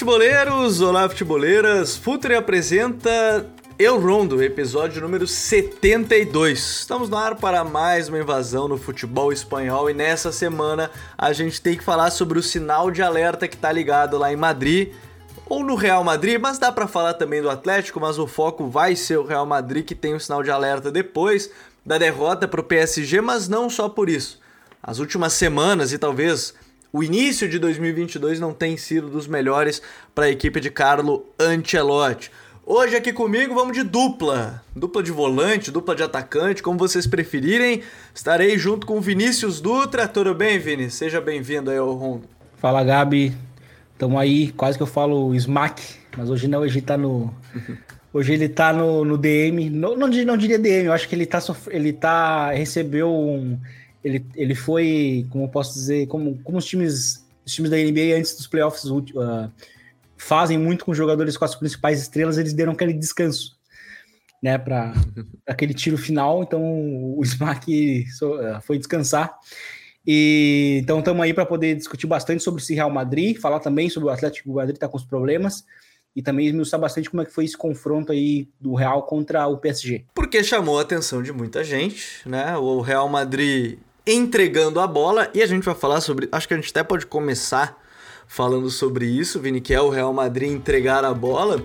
Futeboleiros! Olá, futeboleiras! Futre apresenta Eu Rondo, episódio número 72. Estamos no ar para mais uma invasão no futebol espanhol e nessa semana a gente tem que falar sobre o sinal de alerta que está ligado lá em Madrid ou no Real Madrid, mas dá para falar também do Atlético, mas o foco vai ser o Real Madrid que tem o sinal de alerta depois da derrota para o PSG, mas não só por isso. As últimas semanas e talvez o início de 2022 não tem sido dos melhores para a equipe de Carlo Ancelotti. Hoje aqui comigo vamos de dupla, dupla de volante, dupla de atacante, como vocês preferirem. Estarei junto com Vinícius Dutra. Tudo bem, Vini? Seja bem-vindo aí ao Rondo. Fala, Gabi. Tamo aí, quase que eu falo smack, mas hoje não, hoje tá no Hoje ele tá no, no DM, não, não, não diria DM, eu acho que ele tá, ele tá recebeu um ele, ele foi, como eu posso dizer, como, como os times, os times da NBA antes dos playoffs uh, fazem muito com jogadores com as principais estrelas, eles deram aquele descanso, né, para aquele tiro final. Então o Smack uh, foi descansar. E então estamos aí para poder discutir bastante sobre esse Real Madrid, falar também sobre o Atlético Madrid tá com os problemas e também esmiuçar bastante como é que foi esse confronto aí do Real contra o PSG. Porque chamou a atenção de muita gente, né? O Real Madrid entregando a bola. E a gente vai falar sobre. Acho que a gente até pode começar falando sobre isso, Vini, que é o Real Madrid entregar a bola.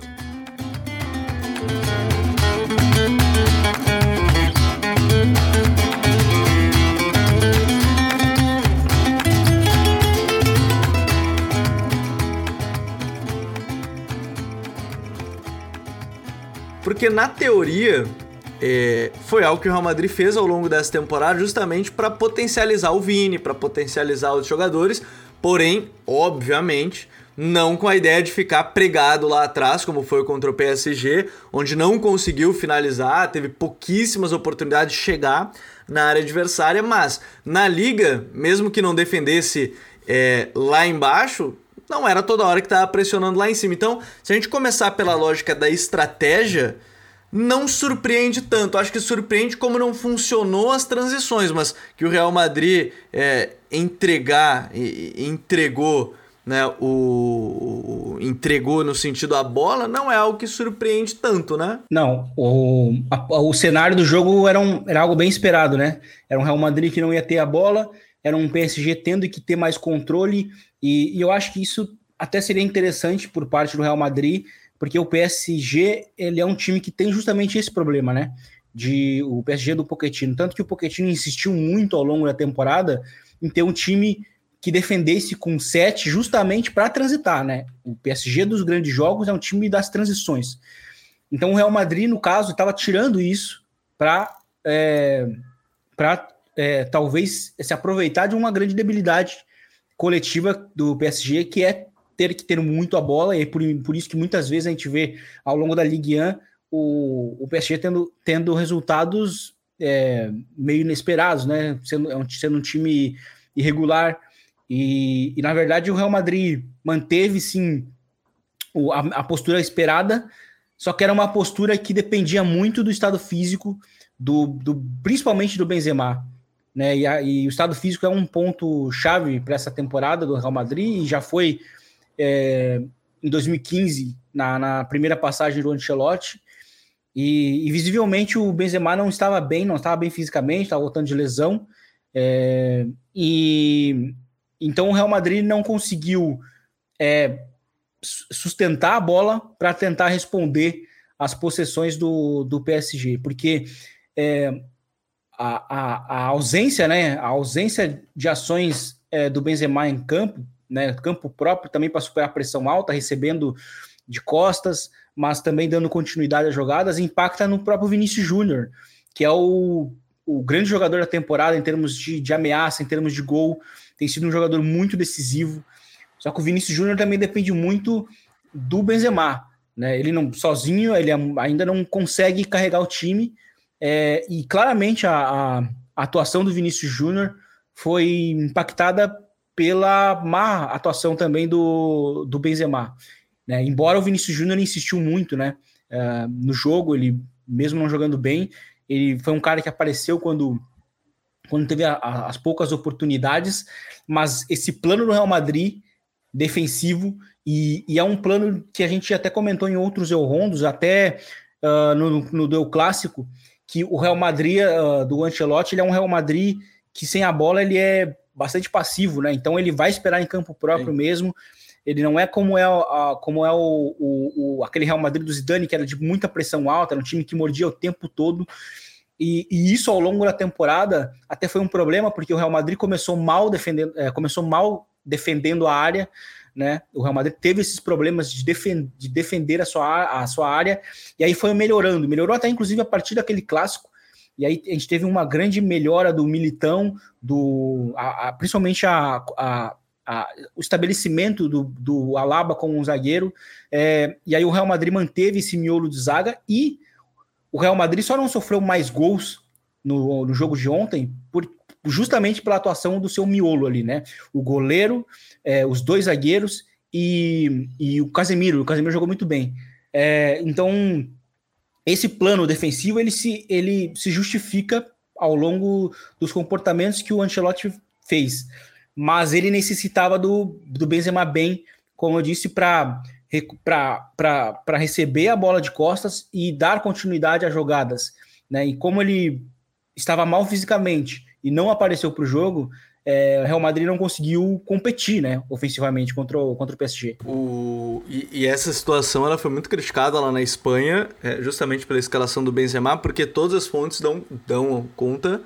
Porque na teoria, é, foi algo que o Real Madrid fez ao longo dessa temporada justamente para potencializar o Vini, para potencializar os jogadores, porém, obviamente, não com a ideia de ficar pregado lá atrás, como foi contra o PSG, onde não conseguiu finalizar, teve pouquíssimas oportunidades de chegar na área adversária, mas na liga, mesmo que não defendesse é, lá embaixo, não era toda hora que estava pressionando lá em cima. Então, se a gente começar pela lógica da estratégia, não surpreende tanto. Acho que surpreende como não funcionou as transições, mas que o Real Madrid é, entregar, entregou, né, o, o, entregou no sentido a bola, não é algo que surpreende tanto, né? Não, o, a, o cenário do jogo era, um, era algo bem esperado, né? Era um Real Madrid que não ia ter a bola, era um PSG tendo que ter mais controle, e, e eu acho que isso até seria interessante por parte do Real Madrid, porque o PSG ele é um time que tem justamente esse problema, né? De o PSG do Pochettino, tanto que o Pochettino insistiu muito ao longo da temporada em ter um time que defendesse com sete justamente para transitar, né? O PSG dos grandes jogos é um time das transições. Então o Real Madrid, no caso, estava tirando isso para é, para é, talvez se aproveitar de uma grande debilidade coletiva do PSG, que é ter que ter muito a bola, e por, por isso que muitas vezes a gente vê ao longo da Ligue 1 o, o PSG tendo, tendo resultados é, meio inesperados, né? Sendo, é sendo um time irregular. E, e, na verdade o Real Madrid manteve sim o, a, a, postura esperada, só que era uma postura que dependia muito do estado físico, do, do principalmente do Benzema. Né? E, a, e o estado físico é um ponto chave para essa temporada do Real Madrid e já foi é, em 2015, na, na, primeira passagem do Ancelotti, e, e, visivelmente o Benzema não estava bem, não estava bem fisicamente, estava voltando de lesão, é, e então o Real Madrid não conseguiu é, sustentar a bola para tentar responder às possessões do, do PSG, porque é, a, a, a, ausência, né, a ausência de ações é, do Benzema em campo né, campo próprio também para superar a pressão alta, recebendo de costas, mas também dando continuidade às jogadas, impacta no próprio Vinícius Júnior, que é o, o grande jogador da temporada em termos de, de ameaça, em termos de gol, tem sido um jogador muito decisivo. Só que o Vinícius Júnior também depende muito do Benzema, né? Ele não sozinho, ele ainda não consegue carregar o time. É, e claramente a, a, a atuação do Vinícius Júnior foi impactada pela má atuação também do, do Benzema. Né? Embora o Vinícius Júnior insistiu muito né, uh, no jogo, ele mesmo não jogando bem, ele foi um cara que apareceu quando, quando teve a, a, as poucas oportunidades, mas esse plano do Real Madrid defensivo, e, e, é um plano que a gente até comentou em outros Eurondos, até uh, no, no Deu Clássico, que o Real Madrid uh, do Ancelotti ele é um Real Madrid que sem a bola ele é bastante passivo, né? Então ele vai esperar em campo próprio Sim. mesmo. Ele não é como é, a, como é o, o, o, aquele Real Madrid do Zidane, que era de muita pressão alta, era um time que mordia o tempo todo. E, e, isso ao longo da temporada até foi um problema, porque o Real Madrid começou mal defendendo, é, começou mal defendendo a área, né? O Real Madrid teve esses problemas de, defend, de defender a sua, a sua área, e aí foi melhorando. Melhorou até, inclusive, a partir daquele clássico. E aí a gente teve uma grande melhora do Militão, do, a, a, principalmente a, a a, o estabelecimento do, do Alaba como um zagueiro, é, e aí o Real Madrid manteve esse miolo de zaga e o Real Madrid só não sofreu mais gols no, no jogo de ontem por, justamente pela atuação do seu miolo ali, né? O goleiro, é, os dois zagueiros e, e o Casemiro. O Casemiro jogou muito bem. É, então, esse plano defensivo ele se, ele se justifica ao longo dos comportamentos que o Ancelotti fez mas ele necessitava do, do Benzema bem, como eu disse, para receber a bola de costas e dar continuidade às jogadas. Né? E como ele estava mal fisicamente e não apareceu para o jogo, é, o Real Madrid não conseguiu competir, né, ofensivamente contra o, contra o PSG. O, e, e, essa situação ela foi muito criticada lá na Espanha, é, justamente pela escalação do Benzema, porque todas as fontes dão, dão conta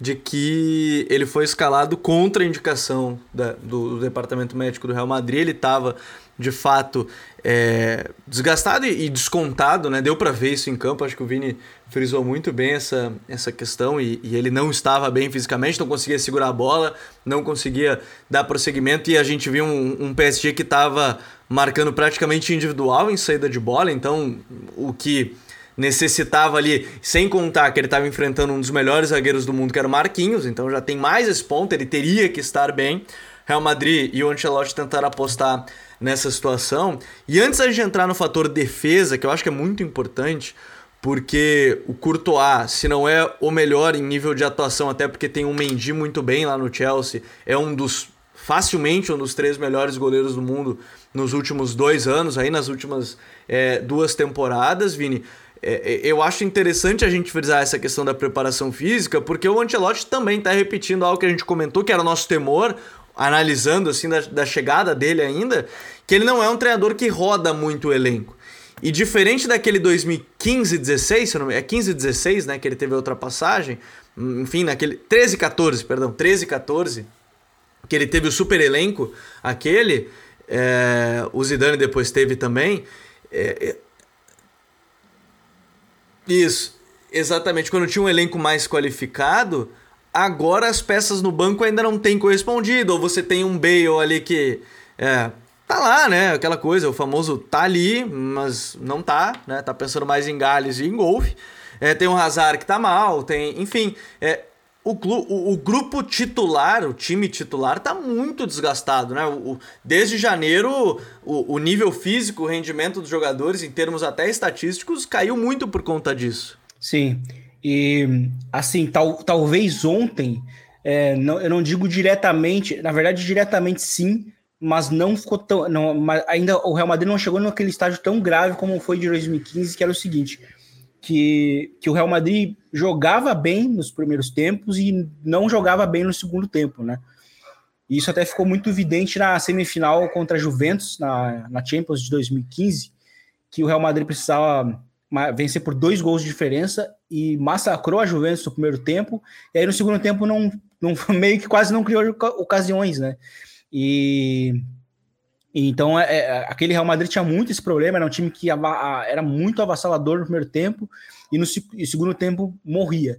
de que ele foi escalado contra a indicação da, do, do, departamento médico do Real Madrid. Ele estava, de fato, é, desgastado e, descontado, né? Deu para ver isso em campo. Acho que o Vini frisou muito bem essa, essa questão e, e, ele não estava bem fisicamente, não conseguia segurar a bola, não conseguia dar prosseguimento e a gente viu um, um PSG que estava marcando praticamente individual em saída de bola. Então, o que necessitava ali, sem contar que ele estava enfrentando um dos melhores zagueiros do mundo, que era o Marquinhos, então já tem mais esse ponto, ele teria que estar bem. Real Madrid e o Ancelotti tentaram apostar nessa situação. E antes da gente entrar no fator defesa, que eu acho que é muito importante, porque o Courtois, se não é o melhor em nível de atuação, até porque tem um Mendy muito bem lá no Chelsea, é um dos facilmente um dos três melhores goleiros do mundo nos últimos dois anos, aí nas últimas é, duas temporadas, Vini. É, é, eu acho interessante a gente frisar essa questão da preparação física, porque o Ancelotti também está repetindo algo que a gente comentou, que era o nosso temor, analisando assim da, da chegada dele ainda, que ele não é um treinador que roda muito o elenco. E diferente daquele 2015-16, se não é 15-16, né, que ele teve a ultrapassagem, enfim, naquele 13-14, perdão, 13-14, que ele teve o super elenco, aquele, é, o Zidane depois teve também, é, isso, exatamente. Quando tinha um elenco mais qualificado, agora as peças no banco ainda não têm correspondido. Ou você tem um Bale ali que é, tá lá, né? Aquela coisa, o famoso tá ali, mas não tá, né? Tá pensando mais em Gales e em golfe. É, tem o Hazard que tá mal, tem. Enfim, é, o, o, o, grupo titular, o time titular, tá muito desgastado, né? O, desde janeiro, o, o, nível físico, o rendimento dos jogadores, em termos até estatísticos, caiu muito por conta disso. Sim. E, assim, tal, talvez ontem, é, não, eu não digo diretamente, na verdade, diretamente sim, mas não ficou tão. Não, mas ainda o Real Madrid não chegou naquele estágio tão grave como foi de 2015, que era o seguinte que, que o Real Madrid jogava bem nos primeiros tempos e não jogava bem no segundo tempo, né? E isso até ficou muito evidente na semifinal contra a Juventus, na, na Champions de 2015, que o Real Madrid precisava vencer por dois gols de diferença e massacrou a Juventus no primeiro tempo, e aí no segundo tempo não, não meio que quase não criou ocasiões, né? E então, é, é, aquele Real Madrid tinha muito esse problema, era um time que era muito avassalador no primeiro tempo e no e segundo tempo morria.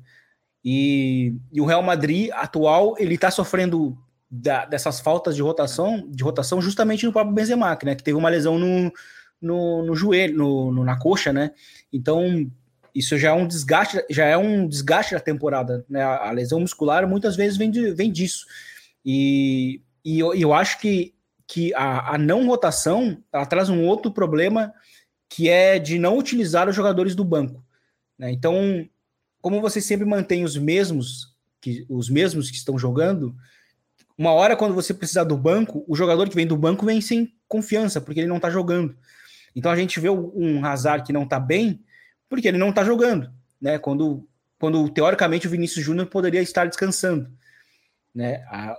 E, e, o Real Madrid atual, ele está sofrendo da, dessas faltas de rotação, de rotação justamente no próprio Benzema, né, que teve uma lesão no, no, no joelho, no, no, na coxa, né? Então, isso já é um desgaste, já é um desgaste da temporada, né? A, lesão muscular muitas vezes vem, de, vem disso. E, e eu, eu acho que que a, a não rotação ela traz um outro problema que é de não utilizar os jogadores do banco. Né? Então, como você sempre mantém os mesmos que os mesmos que estão jogando, uma hora, quando você precisar do banco, o jogador que vem do banco vem sem confiança, porque ele não tá jogando. Então a gente vê um Hazard que não tá bem, porque ele não tá jogando, né? Quando, quando teoricamente o Vinícius Júnior poderia estar descansando, né? A,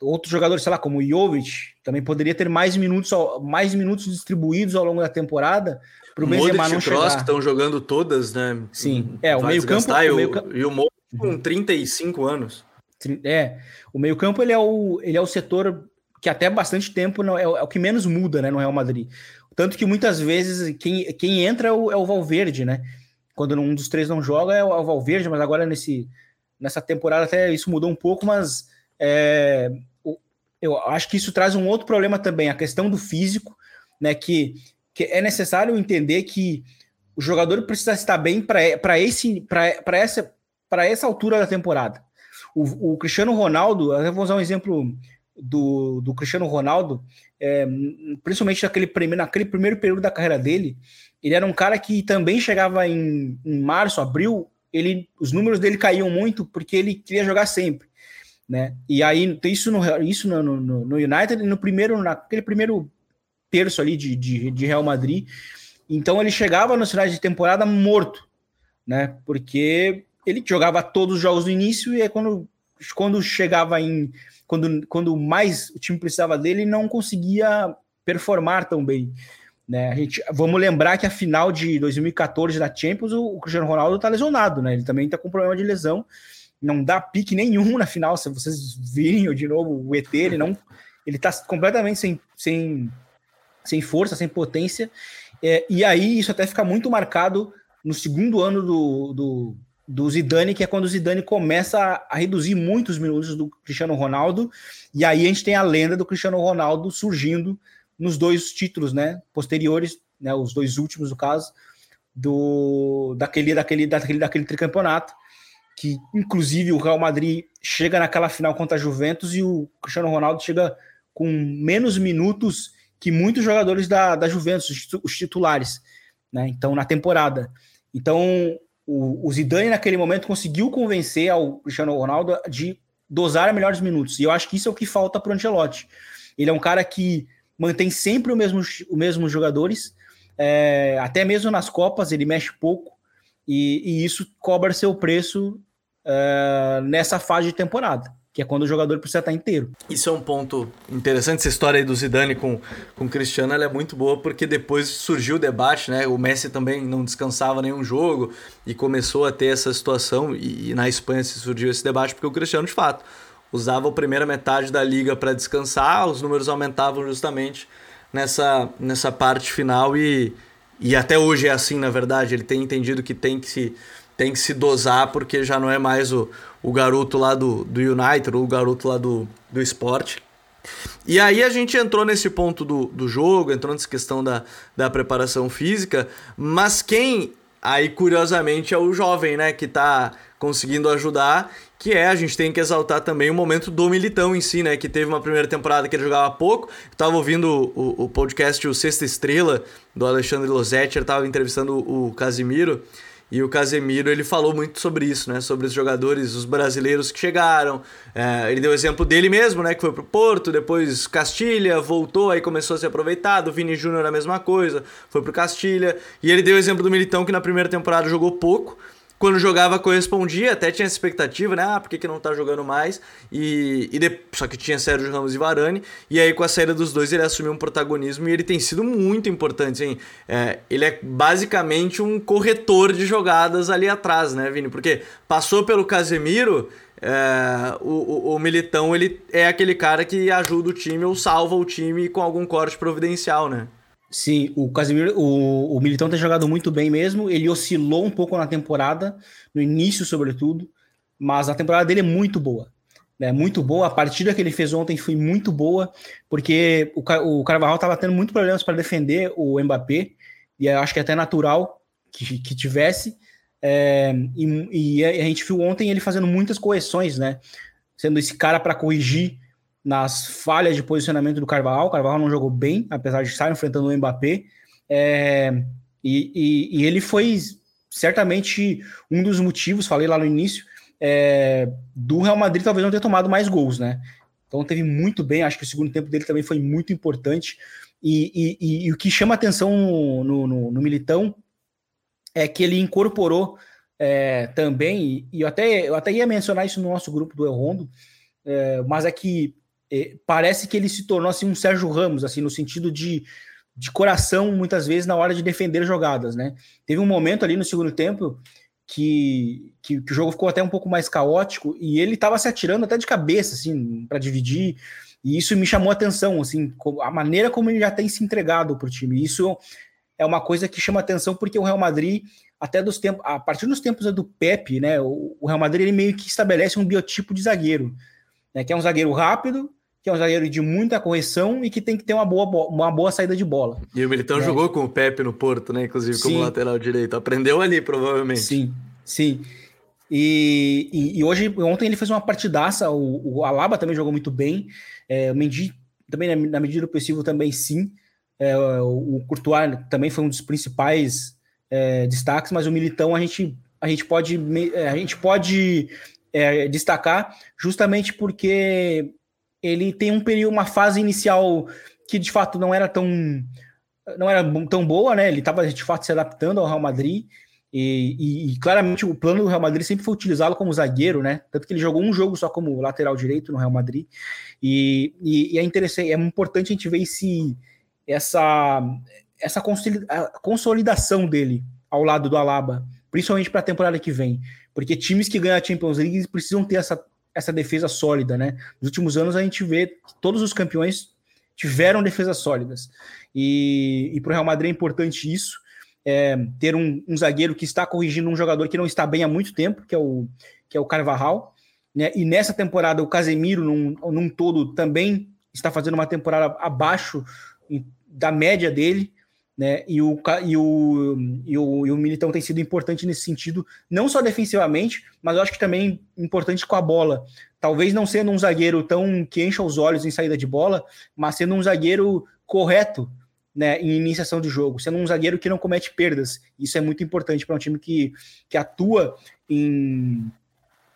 outros jogadores, sei lá, como o Jovic, também poderia ter mais minutos, mais minutos distribuídos ao longo da temporada para o Benzema não chegar. que estão jogando todas, né? Sim, é, o meio-campo... E o, meio e o com 35 anos. É, o meio-campo ele é o, ele é o setor que até bastante tempo não é, é, o que menos muda, né, no Real Madrid. Tanto que muitas vezes quem, quem entra é o, é o Valverde, né? Quando um dos três não joga é o, é o Valverde, mas agora nesse, nessa temporada até isso mudou um pouco, mas é, eu acho que isso traz um outro problema também, a questão do físico, né? Que, que é necessário entender que o jogador precisa estar bem para esse para essa para essa altura da temporada. O, o Cristiano Ronaldo, eu vou usar um exemplo do, do Cristiano Ronaldo, é, principalmente naquele primeiro, naquele primeiro período da carreira dele, ele era um cara que também chegava em, em março, abril, ele, os números dele caíam muito porque ele queria jogar sempre. Né? E aí, isso no, isso no, no, no United, no primeiro, naquele primeiro terço ali de, de, de, Real Madrid. Então ele chegava nos finais de temporada morto, né? Porque ele jogava todos os jogos no início e aí quando, quando chegava em. Quando, quando mais o time precisava dele, não conseguia performar tão bem. Né? A gente, vamos lembrar que a final de 2014 da Champions, o, o Cristiano Ronaldo está lesionado, né? Ele também está com problema de lesão. Não dá pique nenhum na final. Se vocês virem de novo o ET, ele não. Ele está completamente sem, sem, sem força, sem potência. É, e aí isso até fica muito marcado no segundo ano do, do, do Zidane, que é quando o Zidane começa a, reduzir muitos minutos do Cristiano Ronaldo, e aí a gente tem a lenda do Cristiano Ronaldo surgindo nos dois títulos, né, posteriores, né, os dois últimos, no caso, do daquele, daquele, daquele, daquele tricampeonato, que inclusive o Real Madrid chega naquela final contra a Juventus e o Cristiano Ronaldo chega com menos minutos que muitos jogadores da, da Juventus, os titulares, né, então na temporada. Então, o, o Zidane, naquele momento, conseguiu convencer ao Cristiano Ronaldo de dosar melhores minutos. E eu acho que isso é o que falta para o Ancelotti. Ele é um cara que mantém sempre o mesmo, os mesmos jogadores, é, até mesmo nas Copas ele mexe pouco, e, e isso cobra seu preço é, nessa fase de temporada que é quando o jogador precisa estar inteiro. Isso é um ponto interessante, essa história aí do Zidane com, com o Cristiano, ela é muito boa porque depois surgiu o debate, né? O Messi também não descansava nenhum jogo e começou a ter essa situação e, e na Espanha surgiu esse debate porque o Cristiano, de fato, usava a primeira metade da liga para descansar, os números aumentavam justamente nessa, nessa parte final e, e até hoje é assim, na verdade, ele tem entendido que tem que se tem que se dosar porque já não é mais o, o garoto lá do, do United, ou o garoto lá do, do esporte. E aí a gente entrou nesse ponto do, do jogo, entrou nessa questão da, da preparação física, mas quem aí curiosamente é o jovem, né, que tá conseguindo ajudar, que é, a gente tem que exaltar também o momento do Militão em si, né, que teve uma primeira temporada que ele jogava pouco, eu tava ouvindo o, o podcast O Sexta Estrela, do Alexandre Losetti, ele tava entrevistando o Casimiro, e o Casemiro ele falou muito sobre isso, né? Sobre os jogadores, os brasileiros que chegaram. É, ele deu o exemplo dele mesmo, né? Que foi pro Porto, depois Castilha, voltou, aí começou a ser aproveitado. O Vini Júnior a mesma coisa, foi pro Castilha. E ele deu o exemplo do Militão que na primeira temporada jogou pouco quando jogava correspondia, até tinha expectativa, né? Ah, por que, que não tá jogando mais? E, e de... Só que tinha Sérgio Ramos e Varane, e aí com a saída dos dois ele assumiu um protagonismo e ele tem sido muito importante, hein? É, ele é basicamente um corretor de jogadas ali atrás, né, Vini? Porque passou pelo Casemiro, é, o, o, o, Militão ele é aquele cara que ajuda o time ou salva o time com algum corte providencial, né? Sim, o Casemiro, o, o Militão tem jogado muito bem mesmo. Ele oscilou um pouco na temporada, no início, sobretudo, mas a temporada dele é muito boa. É muito boa. A partida que ele fez ontem foi muito boa, porque o, o Carvajal estava tendo muitos problemas para defender o Mbappé, e acho que é até natural que, que tivesse. É, e, e, a gente viu ontem ele fazendo muitas correções, né? Sendo esse cara para corrigir nas falhas de posicionamento do Carvalho. O Carvalho não jogou bem, apesar de estar enfrentando o Mbappé. É, e, e, e, ele foi certamente um dos motivos, falei lá no início, é, do Real Madrid talvez não ter tomado mais gols, né? Então teve muito bem, acho que o segundo tempo dele também foi muito importante. E, e, o que chama atenção no, no, no, Militão é que ele incorporou é, também, e eu até, eu até ia mencionar isso no nosso grupo do El Rondo, é, mas é que parece que ele se tornou assim, um Sérgio Ramos, assim, no sentido de, de coração, muitas vezes, na hora de defender jogadas, né? Teve um momento ali no segundo tempo que, que, que o jogo ficou até um pouco mais caótico e ele estava se atirando até de cabeça, assim, para dividir. E isso me chamou a atenção, assim, a maneira como ele já tem se entregado para o time. Isso é uma coisa que chama atenção porque o Real Madrid, até dos tempos, a partir dos tempos do Pepe, né, o, Real Madrid ele meio que estabelece um biotipo de zagueiro, né, que é um zagueiro rápido, que é um zagueiro de muita correção e que tem que ter uma boa, uma boa saída de bola. E o Militão né? jogou com o Pepe no Porto, né? Inclusive como sim. lateral direito. Aprendeu ali, provavelmente. Sim, sim. E, e, e hoje, ontem ele fez uma partidaça, o, o Alaba também jogou muito bem. É, o Mendy também, na, na, medida do possível, também sim. É, o, o Courtois também foi um dos principais é, destaques, mas o Militão a gente, a gente pode, é, a gente pode é, destacar justamente porque ele tem um período, uma fase inicial que de fato não era tão não era tão boa, né? Ele estava de fato se adaptando ao Real Madrid e, e, e, claramente o plano do Real Madrid sempre foi utilizá-lo como zagueiro, né? Tanto que ele jogou um jogo só como lateral direito no Real Madrid. E, e, é interessante, é importante a gente ver se essa, essa consolidação dele ao lado do Alaba, principalmente para a temporada que vem. Porque times que ganham a Champions League precisam ter essa, essa defesa sólida, né? Nos últimos anos a gente vê que todos os campeões tiveram defesas sólidas. E, e para o Real Madrid é importante isso é, ter um, um, zagueiro que está corrigindo um jogador que não está bem há muito tempo, que é o, que é o Carvajal. Né? E nessa temporada, o Casemiro, num, num todo, também está fazendo uma temporada abaixo da média dele. Né? E, o, e, o, e, o, e o Militão tem sido importante nesse sentido, não só defensivamente, mas eu acho que também importante com a bola. Talvez não sendo um zagueiro tão que encha os olhos em saída de bola, mas sendo um zagueiro correto né, em iniciação de jogo, sendo um zagueiro que não comete perdas. Isso é muito importante para um time que, que atua em,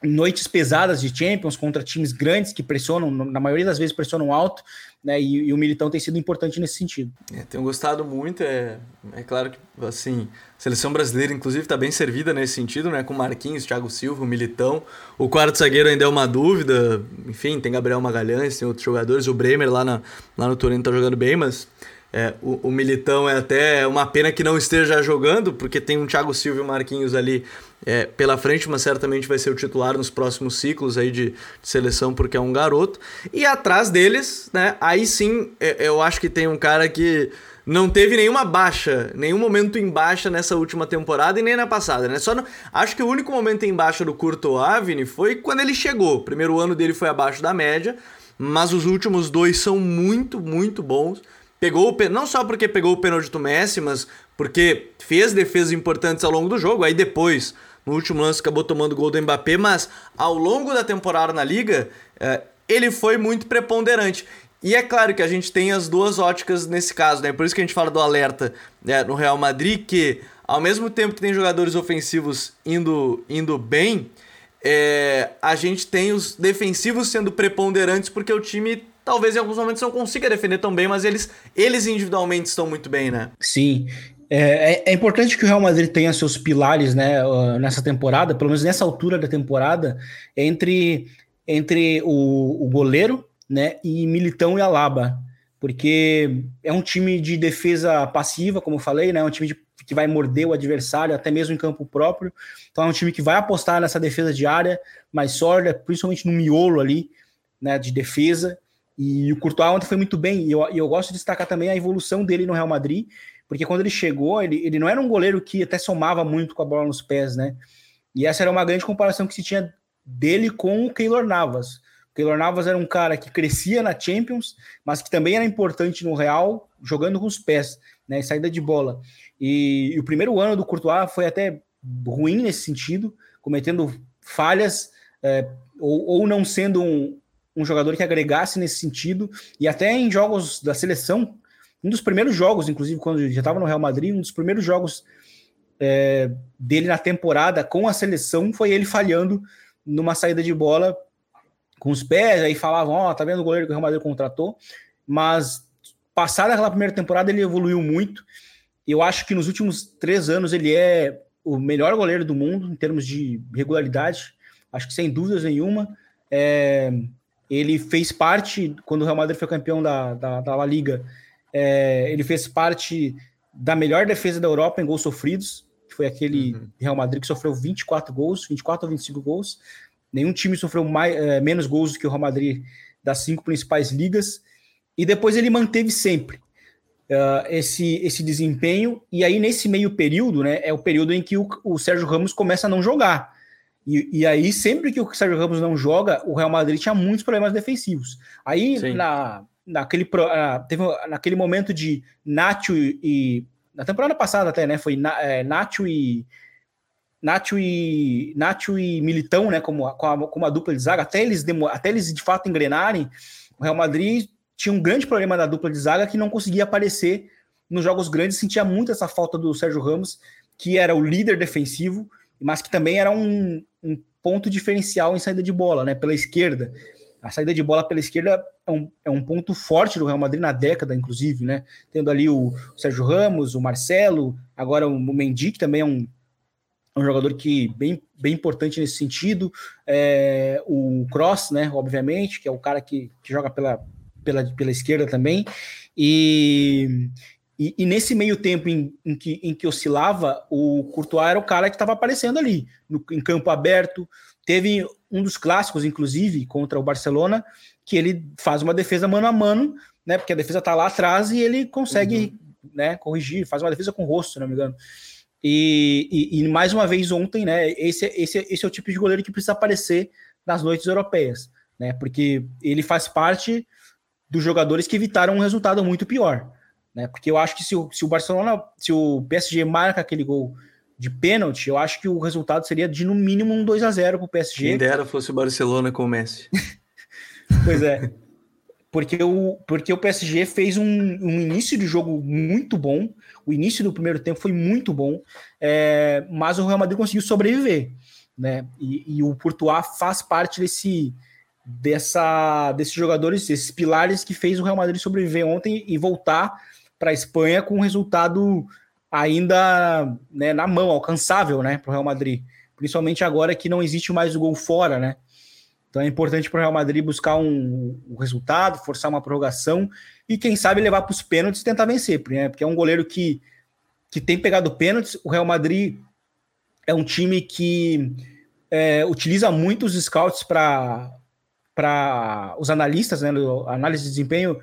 noites pesadas de Champions contra times grandes que pressionam, na maioria das vezes pressionam alto, né, e, e o Militão tem sido importante nesse sentido. É, tenho gostado muito, é, é claro que assim, a seleção brasileira inclusive está bem servida nesse sentido, né, com Marquinhos, Thiago Silva, o Militão, o quarto zagueiro ainda é uma dúvida, enfim, tem Gabriel Magalhães, tem outros jogadores, o Bremer lá, na, lá no Torino está jogando bem, mas é, o, o, Militão é até uma pena que não esteja jogando, porque tem um Thiago Silva e Marquinhos ali é, pela frente, mas certamente vai ser o titular nos próximos ciclos aí de, de seleção, porque é um garoto. E atrás deles, né, aí sim, é, eu acho que tem um cara que não teve nenhuma baixa, nenhum momento em baixa nessa última temporada e nem na passada, né? Só no, acho que o único momento em baixa do Curto Avni foi quando ele chegou. O primeiro ano dele foi abaixo da média, mas os últimos dois são muito, muito bons pegou o não só porque pegou o pênalti do Messi, mas porque fez defesas importantes ao longo do jogo. Aí depois, no último lance, acabou tomando gol do Mbappé, mas ao longo da temporada na liga, é, ele foi muito preponderante. E é claro que a gente tem as duas óticas nesse caso, né? Por isso que a gente fala do alerta né, no Real Madrid, que ao mesmo tempo que tem jogadores ofensivos indo, indo bem, é, a gente tem os defensivos sendo preponderantes porque o time talvez em alguns momentos não consiga defender tão bem, mas eles, eles individualmente estão muito bem, né? Sim. É, é, é importante que o Real Madrid tenha seus pilares né, nessa temporada, pelo menos nessa altura da temporada, entre, entre o, o goleiro né, e Militão e Alaba. Porque é um time de defesa passiva, como eu falei, né? É um time de, que vai morder o adversário, até mesmo em campo próprio. Então é um time que vai apostar nessa defesa de área mais sólida, principalmente no miolo ali, né, de defesa. E o Courtois ontem foi muito bem, e eu, eu gosto de destacar também a evolução dele no Real Madrid, porque quando ele chegou, ele, ele não era um goleiro que até somava muito com a bola nos pés, né? E essa era uma grande comparação que se tinha dele com o Keylor Navas. O Keylor Navas era um cara que crescia na Champions, mas que também era importante no Real, jogando com os pés, né? Saída de bola. E, e o primeiro ano do Courtois foi até ruim nesse sentido, cometendo falhas, é, ou, ou não sendo um, um jogador que agregasse nesse sentido, e até em jogos da seleção, um dos primeiros jogos, inclusive, quando já estava no Real Madrid, um dos primeiros jogos é, dele na temporada com a seleção foi ele falhando numa saída de bola com os pés, aí falavam, ó, oh, tá vendo o goleiro que o Real Madrid contratou, mas passada aquela primeira temporada ele evoluiu muito, eu acho que nos últimos três anos ele é o melhor goleiro do mundo em termos de regularidade, acho que sem dúvidas nenhuma, é, ele fez parte, quando o Real Madrid foi campeão da, da, da La Liga, é, ele fez parte da melhor defesa da Europa em gols sofridos, que foi aquele uhum. Real Madrid que sofreu 24 gols, 24 ou 25 gols. Nenhum time sofreu mais, é, menos gols do que o Real Madrid das cinco principais ligas. E depois ele manteve sempre uh, esse, esse desempenho. E aí, nesse meio período, né, é o período em que o, o Sérgio Ramos começa a não jogar. E, e, aí, sempre que o Sérgio Ramos não joga, o Real Madrid tinha muitos problemas defensivos. Aí, na, naquele, uh, teve, naquele momento de Nacho e. Na temporada passada até, né? Foi é, Nacho e. Nacho e, Nacho e Militão, né? Como, como, a, como a dupla de zaga, até eles, até eles de fato engrenarem, o Real Madrid tinha um grande problema da dupla de zaga que não conseguia aparecer nos jogos grandes, sentia muito essa falta do Sérgio Ramos, que era o líder defensivo, mas que também era um, um ponto diferencial em saída de bola, né? Pela esquerda. A saída de bola pela esquerda é um, é um ponto forte do Real Madrid na década, inclusive, né? Tendo ali o Sérgio Ramos, o Marcelo, agora o Mendy, que também é um, um jogador que bem, bem importante nesse sentido. É, o Cross, né? Obviamente, que é o cara que, que joga pela, pela, pela esquerda também. E, e, e, nesse meio tempo em, em, que, em que oscilava, o Courtois era o cara que estava aparecendo ali, no, em campo aberto, Teve um dos clássicos, inclusive, contra o Barcelona, que ele faz uma defesa mano a mano, né? Porque a defesa tá lá atrás e ele consegue uhum. né, corrigir, faz uma defesa com o rosto, se não me engano. E, e, e, mais uma vez ontem, né? Esse, esse, esse é o tipo de goleiro que precisa aparecer nas noites europeias, né? Porque ele faz parte dos jogadores que evitaram um resultado muito pior, né? Porque eu acho que se o, se o Barcelona, se o PSG marca aquele gol de pênalti, eu acho que o resultado seria de no mínimo um 2 a 0 para o PSG. Quem dera fosse o Barcelona com o Messi. pois é. Porque o, porque o PSG fez um, um, início de jogo muito bom. O início do primeiro tempo foi muito bom, é, mas o Real Madrid conseguiu sobreviver. Né? E, e o Courtois faz parte desse, dessa, desses jogadores, desses pilares que fez o Real Madrid sobreviver ontem e voltar para a Espanha com um resultado ainda né, na mão, alcançável né, para o Real Madrid. Principalmente agora que não existe mais o gol fora, né? Então é importante para o Real Madrid buscar um, um, resultado, forçar uma prorrogação e, quem sabe, levar para os pênaltis e tentar vencer, né? Porque é um goleiro que, que tem pegado pênaltis. O Real Madrid é um time que é, utiliza muito os scouts para os analistas, né? Análise de desempenho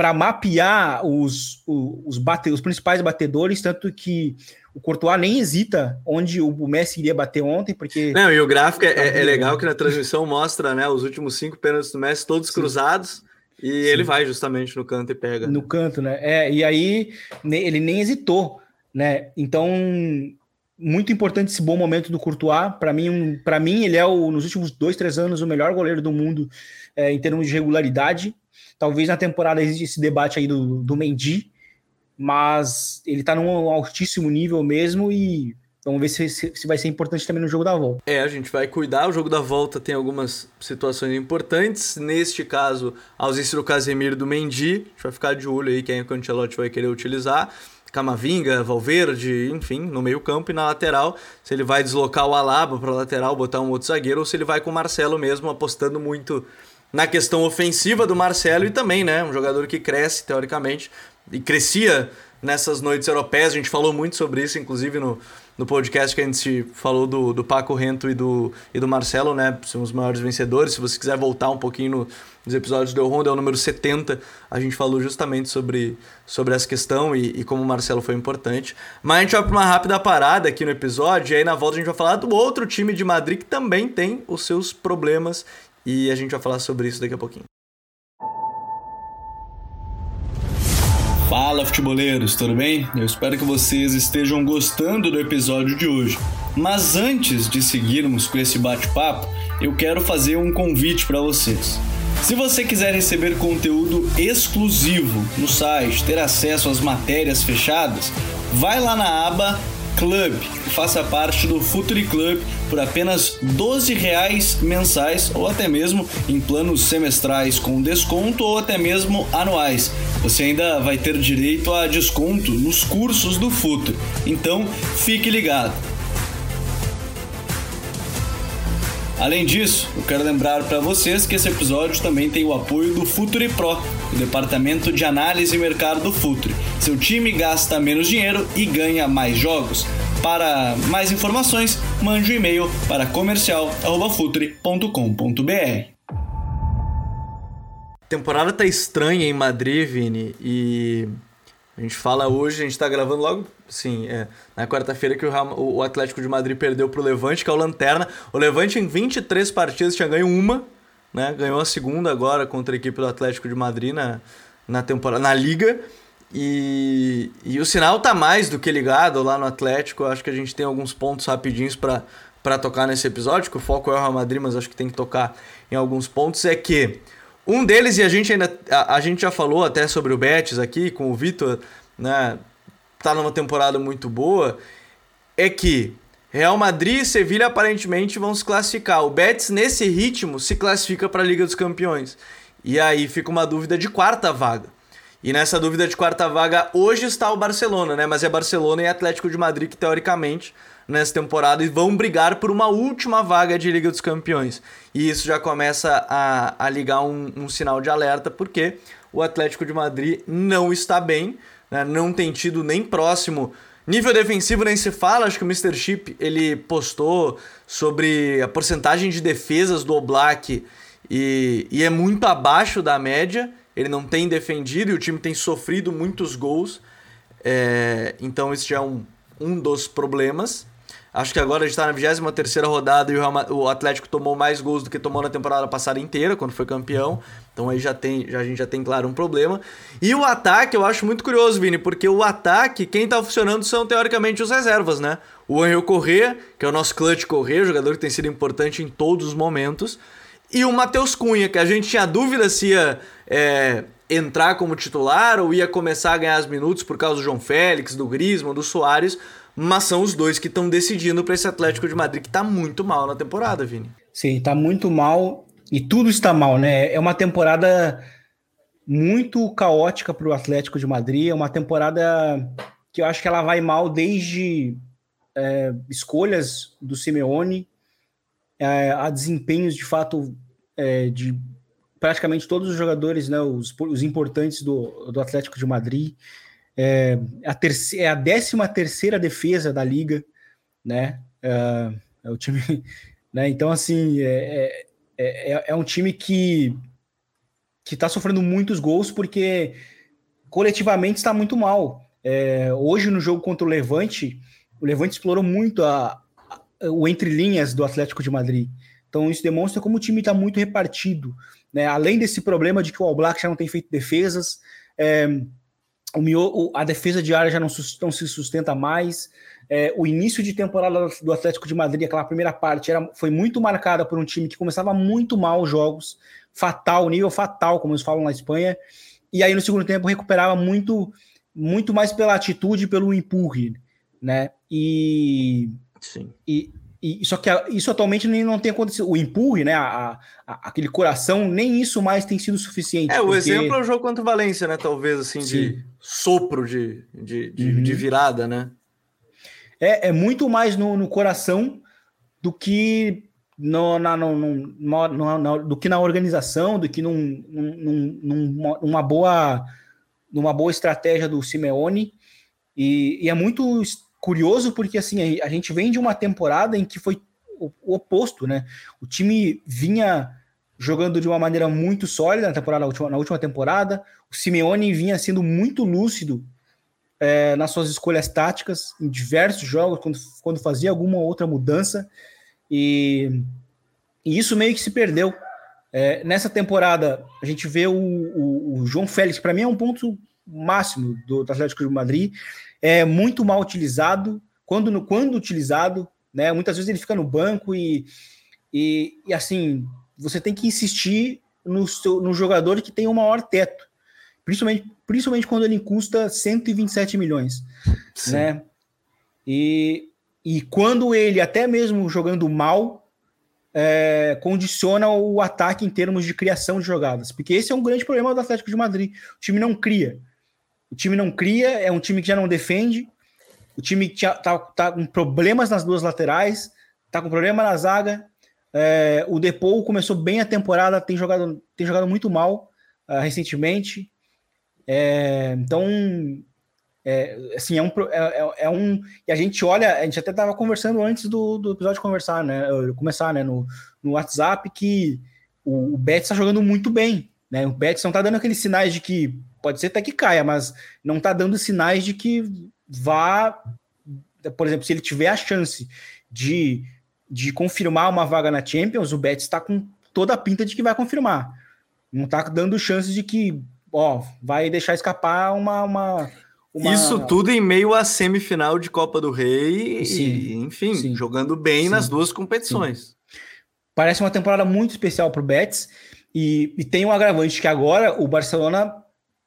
para mapear os, os, bate, os principais batedores, tanto que o Courtois nem hesita onde o Messi iria bater ontem, porque... Não, e o gráfico é, é legal que na transmissão mostra né, os últimos cinco pênaltis do Messi, todos Sim. cruzados, e Sim. ele vai justamente no canto e pega. No canto, né? É, e aí ele nem hesitou, né? Então, muito importante esse bom momento do Courtois. Para mim, um, para mim, ele é o, nos últimos dois, três anos o melhor goleiro do mundo é, em termos de regularidade. Talvez na temporada exista esse debate aí do, do Mendy, mas ele tá num altíssimo nível mesmo e vamos ver se, se, vai ser importante também no jogo da volta. É, a gente vai cuidar. O jogo da volta tem algumas situações importantes. Neste caso, a ausência do Casemiro do Mendy. A gente vai ficar de olho aí quem o Ancelotti vai querer utilizar. Camavinga, Valverde, enfim, no meio campo e na lateral, se ele vai deslocar o Alaba para lateral, botar um outro zagueiro, ou se ele vai com o Marcelo mesmo, apostando muito na questão ofensiva do Marcelo e também, né, um jogador que cresce teoricamente e crescia nessas noites europeias. A gente falou muito sobre isso, inclusive no, no podcast que a gente falou do, do Paco Rento e do, e do Marcelo, né? São os maiores vencedores. Se você quiser voltar um pouquinho no, nos episódios do Ronda, é o número 70. A gente falou justamente sobre, sobre essa questão e, e como o Marcelo foi importante. Mas a gente vai para uma rápida parada aqui no episódio, e aí na volta a gente vai falar do outro time de Madrid que também tem os seus problemas e a gente vai falar sobre isso daqui a pouquinho. Fala futeboleiros, tudo bem? Eu espero que vocês estejam gostando do episódio de hoje. Mas antes de seguirmos com esse bate-papo, eu quero fazer um convite para vocês. Se você quiser receber conteúdo exclusivo no site, ter acesso às matérias fechadas, vai lá na aba Club e faça parte do Futuri Club por apenas 12 reais mensais ou até mesmo em planos semestrais com desconto ou até mesmo anuais. Você ainda vai ter direito a desconto nos cursos do Futuri. Então, fique ligado. Além disso, eu quero lembrar para vocês que esse episódio também tem o apoio do Futuri Pro, o departamento de análise e mercado do Futuri. Seu time gasta menos dinheiro e ganha mais jogos. Para mais informações, mande um e-mail para comercial@futuri.com.br. A temporada tá estranha em Madrid, Vini, e a gente fala hoje, a gente tá gravando logo, sim, é, na quarta-feira que o, o Atlético de Madrid perdeu pro Levante, que é o Lanterna. O Levante em 23 partidas tinha ganho uma, né? Ganhou a segunda agora contra a equipe do Atlético de Madrid na, na temporada, na liga. E, e o sinal tá mais do que ligado lá no Atlético. Acho que a gente tem alguns pontos rapidinhos para tocar nesse episódio, que o foco é o Real Madrid, mas acho que tem que tocar em alguns pontos, é que um deles, e a gente ainda. A, a gente já falou até sobre o Betis aqui com o Vitor, né? Tá numa temporada muito boa. É que Real Madrid e Sevilha aparentemente vão se classificar. O Betis, nesse ritmo, se classifica para a Liga dos Campeões. E aí fica uma dúvida de quarta vaga. E nessa dúvida de quarta vaga, hoje está o Barcelona, né? Mas é Barcelona e Atlético de Madrid que, teoricamente, nessa temporada vão brigar por uma última vaga de Liga dos Campeões. E isso já começa a, a ligar um, um sinal de alerta, porque o Atlético de Madrid não está bem, né? não tem tido nem próximo. Nível defensivo nem se fala, acho que o Mr. Chip ele postou sobre a porcentagem de defesas do Oblak e, e é muito abaixo da média. Ele não tem defendido e o time tem sofrido muitos gols. É, então isso já é um, um dos problemas. Acho que agora a gente está na 23 rodada e o Atlético tomou mais gols do que tomou na temporada passada inteira, quando foi campeão. Então aí já tem, já, a gente já tem, claro, um problema. E o ataque eu acho muito curioso, Vini, porque o ataque, quem está funcionando são teoricamente os reservas, né? O Angel Corrêa, que é o nosso clutch Corrêa, jogador que tem sido importante em todos os momentos. E o Matheus Cunha, que a gente tinha dúvida se ia é, entrar como titular ou ia começar a ganhar os minutos por causa do João Félix, do Griezmann, do Soares mas são os dois que estão decidindo para esse Atlético de Madrid que está muito mal na temporada, Vini. Sim, está muito mal e tudo está mal, né? É uma temporada muito caótica para o Atlético de Madrid, é uma temporada que eu acho que ela vai mal desde é, escolhas do Simeone é, a desempenhos de fato é, de praticamente todos os jogadores, né, os, os importantes do, do Atlético de Madrid. É a, terceira, é a décima terceira defesa da liga, né? É, é o time, né? Então, assim, é, é, é, é um time que que está sofrendo muitos gols porque coletivamente está muito mal. É, hoje no jogo contra o Levante, o Levante explorou muito a, o entre linhas do Atlético de Madrid. Então isso demonstra como o time está muito repartido. Né? Além desse problema de que o All Black já não tem feito defesas, é, o Mio, a defesa de área já não, não se sustenta mais. É, o início de temporada do Atlético de Madrid, aquela primeira parte, era, foi muito marcada por um time que começava muito mal os jogos, fatal, nível fatal, como eles falam na Espanha. E aí no segundo tempo recuperava muito, muito mais pela atitude, pelo empurre, né? E, Sim. e e, só que isso atualmente nem não tem acontecido. O empurre, né? A, a, aquele coração, nem isso mais tem sido suficiente. É, porque... o exemplo é o jogo contra o Valência, né? Talvez assim, Sim. de sopro de, de, de, uhum. de, virada, né? É, é muito mais no, no coração do que no, na, no, no, no, do que na organização, do que num, num, num, numa, boa, numa boa estratégia do Simeone. E, e é muito curioso porque assim a gente vem de uma temporada em que foi o, oposto, né? O time vinha jogando de uma maneira muito sólida na temporada na última, na última temporada. O Simeone vinha sendo muito lúcido é, nas suas escolhas táticas em diversos jogos quando, quando fazia alguma outra mudança e, e isso meio que se perdeu. É, nessa temporada a gente vê o, o, o João Félix para mim é um ponto máximo do, do Atlético de Madrid é muito mal utilizado, quando, quando utilizado, né? Muitas vezes ele fica no banco e, e, e assim, você tem que insistir no, seu, no jogador que tem o maior teto, principalmente, principalmente quando ele custa 127 milhões, Sim. né? E, e quando ele, até mesmo jogando mal, é, condiciona o ataque em termos de criação de jogadas. Porque esse é um grande problema do Atlético de Madrid. O time não cria. O time não cria, é um time que já não defende. O time tá, tá com problemas nas duas laterais, tá com problema na zaga. É, o Depou começou bem a temporada, tem jogado, tem jogado muito mal uh, recentemente. É, então, é, assim, é um, é, é, é, um. E a gente olha, a gente até estava conversando antes do, do episódio conversar, né? Começar, né? No, no WhatsApp, que o, o Betis está jogando muito bem. Né? O Betis não está dando aqueles sinais de que pode ser até que caia, mas não está dando sinais de que vá. Por exemplo, se ele tiver a chance de, de confirmar uma vaga na Champions, o Betis está com toda a pinta de que vai confirmar. Não está dando chances de que, ó, vai deixar escapar uma, uma uma... Isso tudo em meio à semifinal de Copa do Rei, sim, e, enfim, sim, jogando bem sim, nas duas competições. Parece uma temporada muito especial para o Betis, e, e, tem um agravante que agora o Barcelona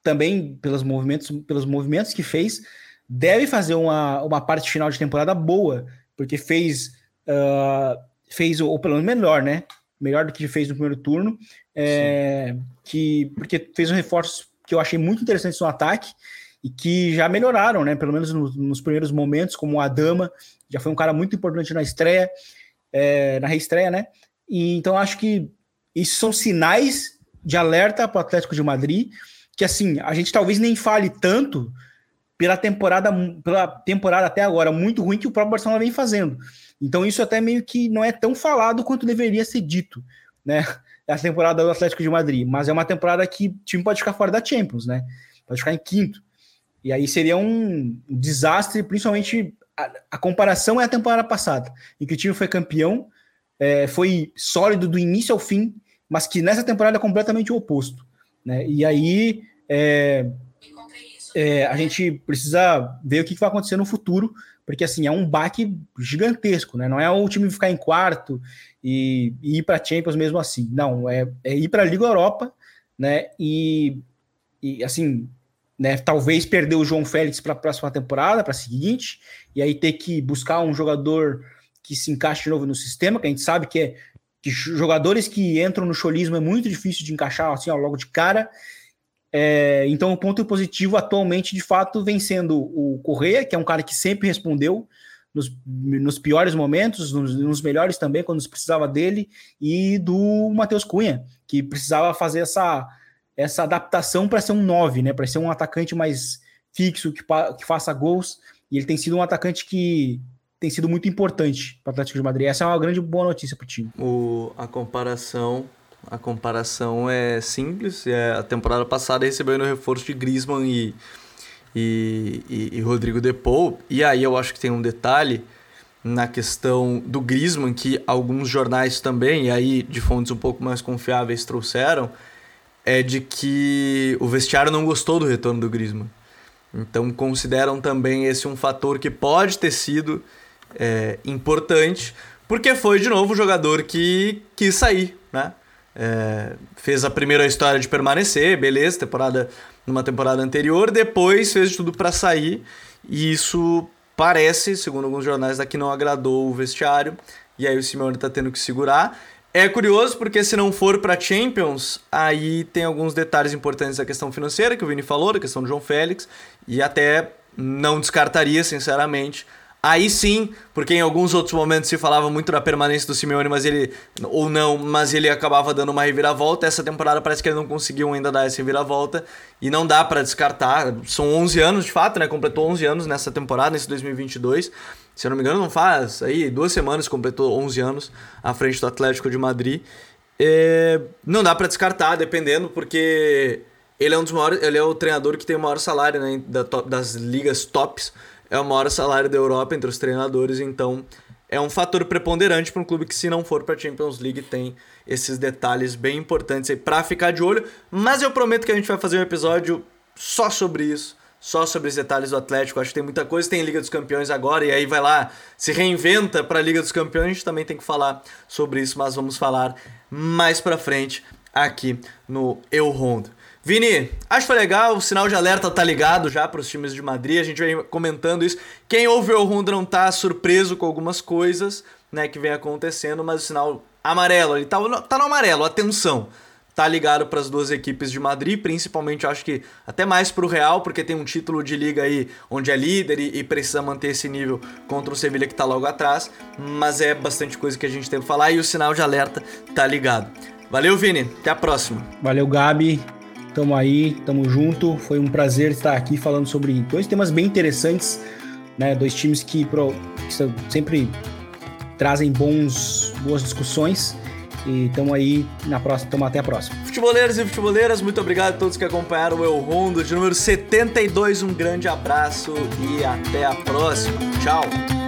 também, pelos movimentos, pelos movimentos que fez, deve fazer uma, uma parte final de temporada boa, porque fez, uh, fez ou pelo menos melhor, né? Melhor do que fez no primeiro turno, é, que, porque fez um reforço que eu achei muito interessante no ataque, e que já melhoraram, né? Pelo menos no, nos primeiros momentos, como o Adama, já foi um cara muito importante na estreia, é, na reestreia, né? E então acho que isso são sinais de alerta para o Atlético de Madrid, que assim, a gente talvez nem fale tanto pela temporada, pela temporada até agora muito ruim que o próprio Barcelona vem fazendo. Então isso até meio que não é tão falado quanto deveria ser dito, né? A temporada do Atlético de Madrid, mas é uma temporada que o time pode ficar fora da Champions, né? Pode ficar em quinto. E aí seria um desastre, principalmente a, a comparação é a temporada passada, em que o time foi campeão, é, foi sólido do início ao fim, mas que nessa temporada é completamente o oposto. Né? E aí é, é, a gente precisa ver o que vai acontecer no futuro, porque assim é um baque gigantesco, né? Não é o time ficar em quarto e, e ir para Champions mesmo assim. Não, é, é ir para a Liga Europa, né? E, e assim né, talvez perder o João Félix para a próxima temporada, para a seguinte, e aí ter que buscar um jogador que se encaixe de novo no sistema, que a gente sabe que, é, que jogadores que entram no cholismo é muito difícil de encaixar assim ó, logo de cara. É, então, o ponto positivo atualmente, de fato, vem sendo o Correia, que é um cara que sempre respondeu nos, nos piores momentos, nos, nos melhores também, quando se precisava dele, e do Matheus Cunha, que precisava fazer essa essa adaptação para ser um 9, né? Para ser um atacante mais fixo, que, que faça gols. E ele tem sido um atacante que tem sido muito importante para o Atlético de Madrid. Essa é uma grande boa notícia para o time. A comparação a comparação é simples. É, a temporada passada recebeu no reforço de Griezmann e, e, e, e Rodrigo Depou. E aí eu acho que tem um detalhe na questão do Griezmann que alguns jornais também, e aí de fontes um pouco mais confiáveis trouxeram, é de que o vestiário não gostou do retorno do Griezmann. Então consideram também esse um fator que pode ter sido é, importante, porque foi de novo o jogador que quis sair, né? É, fez a primeira história de permanecer, beleza, temporada numa temporada anterior, depois fez tudo para sair e isso parece, segundo alguns jornais daqui, não agradou o vestiário e aí o Simeone tá tendo que segurar. É curioso porque se não for para Champions, aí tem alguns detalhes importantes da questão financeira que o Vini falou, da questão do João Félix, e até não descartaria, sinceramente. Aí sim, porque em alguns outros momentos se falava muito da permanência do Simeone, mas ele ou não, mas ele acabava dando uma reviravolta. Essa temporada parece que ele não conseguiu ainda dar essa reviravolta e não dá para descartar. São 11 anos de fato, né? Completou 11 anos nessa temporada, nesse 2022 se eu não me engano, não faz aí duas semanas completou 11 anos à frente do Atlético de Madrid. É, não dá para descartar, dependendo, porque ele é um dos maiores, ele é o treinador que tem o maior salário né, das ligas tops, é o maior salário da Europa entre os treinadores, então é um fator preponderante para um clube que se não for para a Champions League tem esses detalhes bem importantes aí para ficar de olho, mas eu prometo que a gente vai fazer um episódio só sobre isso só sobre os detalhes do Atlético. Acho que tem muita coisa. Tem Liga dos Campeões agora, e aí vai lá, se reinventa para a Liga dos Campeões. A gente também tem que falar sobre isso, mas vamos falar mais para frente aqui no Eu Rondo. Vini, acho que foi legal, o sinal de alerta tá ligado já para os times de Madrid, a gente vem comentando isso. Quem ouve o Honda não tá surpreso com algumas coisas, né, que vem acontecendo, mas o sinal amarelo, ele tá, tá no amarelo, atenção. Tá ligado para as duas equipes de Madrid, principalmente acho que até mais para o Real, porque tem um título de liga aí onde é líder e, e precisa manter esse nível contra o Sevilha que tá logo atrás, mas é bastante coisa que a gente tem que falar e o sinal de alerta tá ligado. Valeu, Vini. Até a próxima. Valeu, Gabi. Tamo aí, tamo junto. Foi um prazer estar aqui falando sobre dois temas bem interessantes, né? Dois times que, pro, que sempre trazem bons, boas discussões. E tamo aí na próxima, tamo até a próxima. Futeboleiros e futeboleiras, muito obrigado a todos que acompanharam o El Rondo de número 72. Um grande abraço e até a próxima. Tchau.